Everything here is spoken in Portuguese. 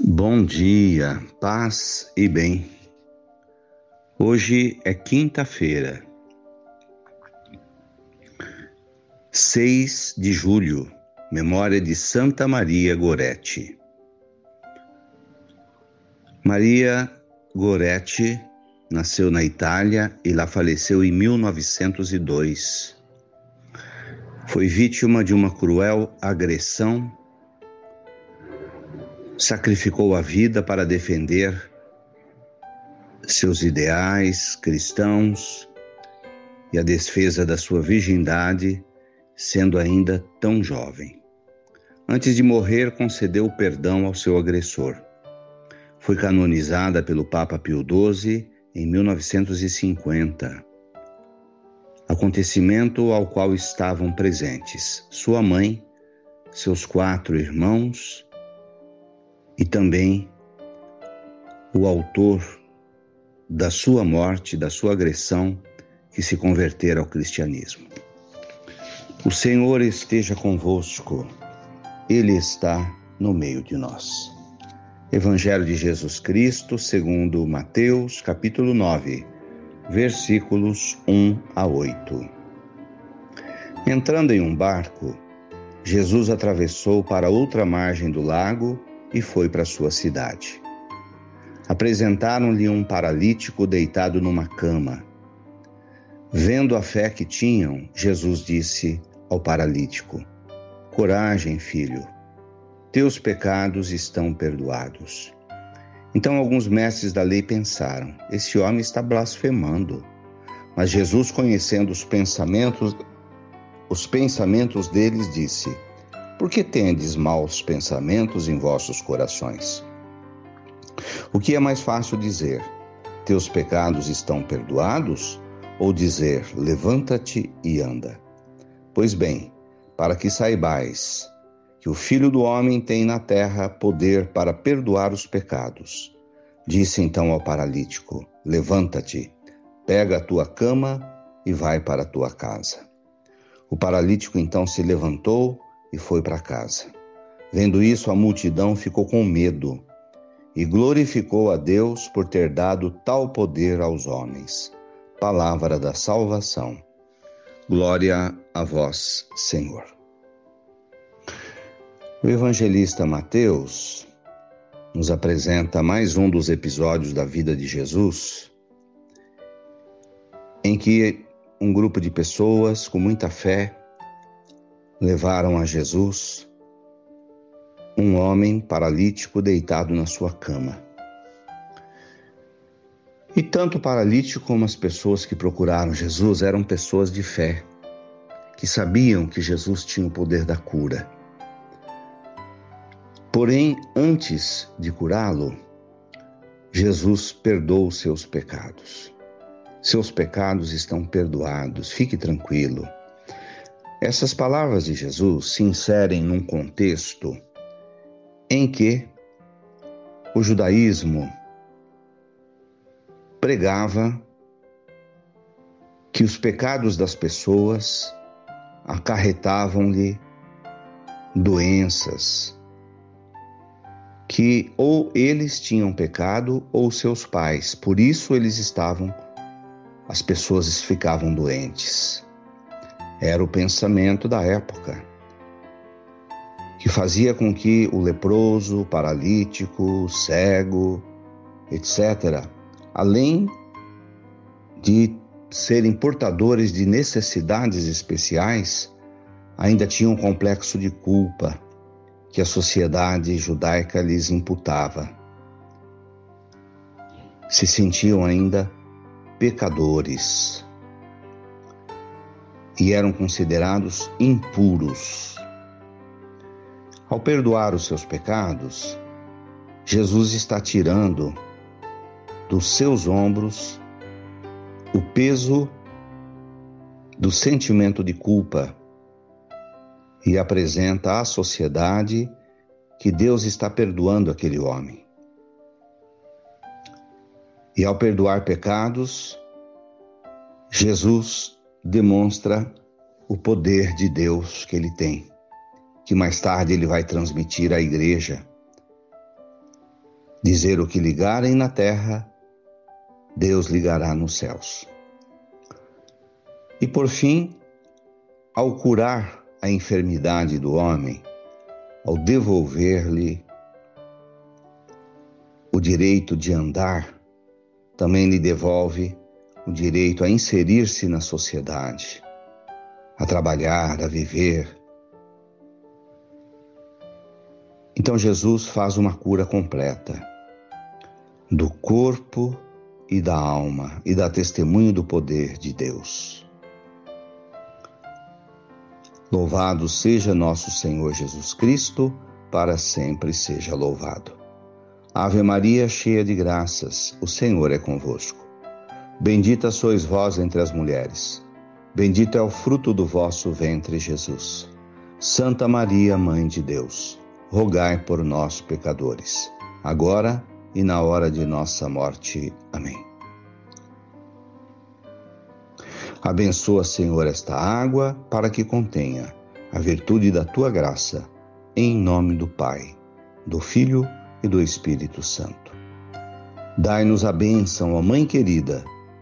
Bom dia, paz e bem. Hoje é quinta-feira, 6 de julho, memória de Santa Maria Goretti. Maria Goretti nasceu na Itália e lá faleceu em 1902. Foi vítima de uma cruel agressão sacrificou a vida para defender seus ideais cristãos e a defesa da sua virgindade, sendo ainda tão jovem. Antes de morrer, concedeu perdão ao seu agressor. Foi canonizada pelo Papa Pio XII em 1950. Acontecimento ao qual estavam presentes sua mãe, seus quatro irmãos e também o autor da sua morte, da sua agressão, que se converter ao cristianismo. O Senhor esteja convosco, Ele está no meio de nós. Evangelho de Jesus Cristo, segundo Mateus, capítulo 9, versículos 1 a 8. Entrando em um barco, Jesus atravessou para outra margem do lago e foi para sua cidade. Apresentaram-lhe um paralítico deitado numa cama. Vendo a fé que tinham, Jesus disse ao paralítico: Coragem, filho, teus pecados estão perdoados. Então alguns mestres da lei pensaram: esse homem está blasfemando. Mas Jesus, conhecendo os pensamentos, os pensamentos deles, disse: por que tendes maus pensamentos em vossos corações? O que é mais fácil dizer? Teus pecados estão perdoados? Ou dizer, levanta-te e anda? Pois bem, para que saibais que o Filho do Homem tem na terra poder para perdoar os pecados. Disse então ao paralítico: Levanta-te, pega a tua cama e vai para a tua casa. O paralítico então se levantou e foi para casa. Vendo isso, a multidão ficou com medo e glorificou a Deus por ter dado tal poder aos homens. Palavra da salvação. Glória a vós, Senhor. O evangelista Mateus nos apresenta mais um dos episódios da vida de Jesus, em que um grupo de pessoas com muita fé levaram a Jesus um homem paralítico deitado na sua cama. E tanto o paralítico como as pessoas que procuraram Jesus eram pessoas de fé, que sabiam que Jesus tinha o poder da cura. Porém, antes de curá-lo, Jesus perdoou seus pecados. Seus pecados estão perdoados, fique tranquilo. Essas palavras de Jesus se inserem num contexto em que o judaísmo pregava que os pecados das pessoas acarretavam-lhe doenças, que ou eles tinham pecado ou seus pais, por isso eles estavam, as pessoas ficavam doentes. Era o pensamento da época, que fazia com que o leproso, o paralítico, o cego, etc., além de serem portadores de necessidades especiais, ainda tinham um complexo de culpa que a sociedade judaica lhes imputava. Se sentiam ainda pecadores e eram considerados impuros. Ao perdoar os seus pecados, Jesus está tirando dos seus ombros o peso do sentimento de culpa e apresenta à sociedade que Deus está perdoando aquele homem. E ao perdoar pecados, Jesus demonstra o poder de Deus que ele tem, que mais tarde ele vai transmitir à igreja. Dizer o que ligarem na terra, Deus ligará nos céus. E por fim, ao curar a enfermidade do homem, ao devolver-lhe o direito de andar, também lhe devolve o direito a inserir-se na sociedade, a trabalhar, a viver. Então Jesus faz uma cura completa do corpo e da alma e dá testemunho do poder de Deus. Louvado seja nosso Senhor Jesus Cristo, para sempre seja louvado. Ave Maria, cheia de graças, o Senhor é convosco. Bendita sois vós entre as mulheres. Bendito é o fruto do vosso ventre, Jesus. Santa Maria, Mãe de Deus, rogai por nós, pecadores, agora e na hora de nossa morte. Amém. Abençoa, Senhor, esta água para que contenha a virtude da tua graça, em nome do Pai, do Filho e do Espírito Santo. Dai-nos a bênção, ó Mãe querida,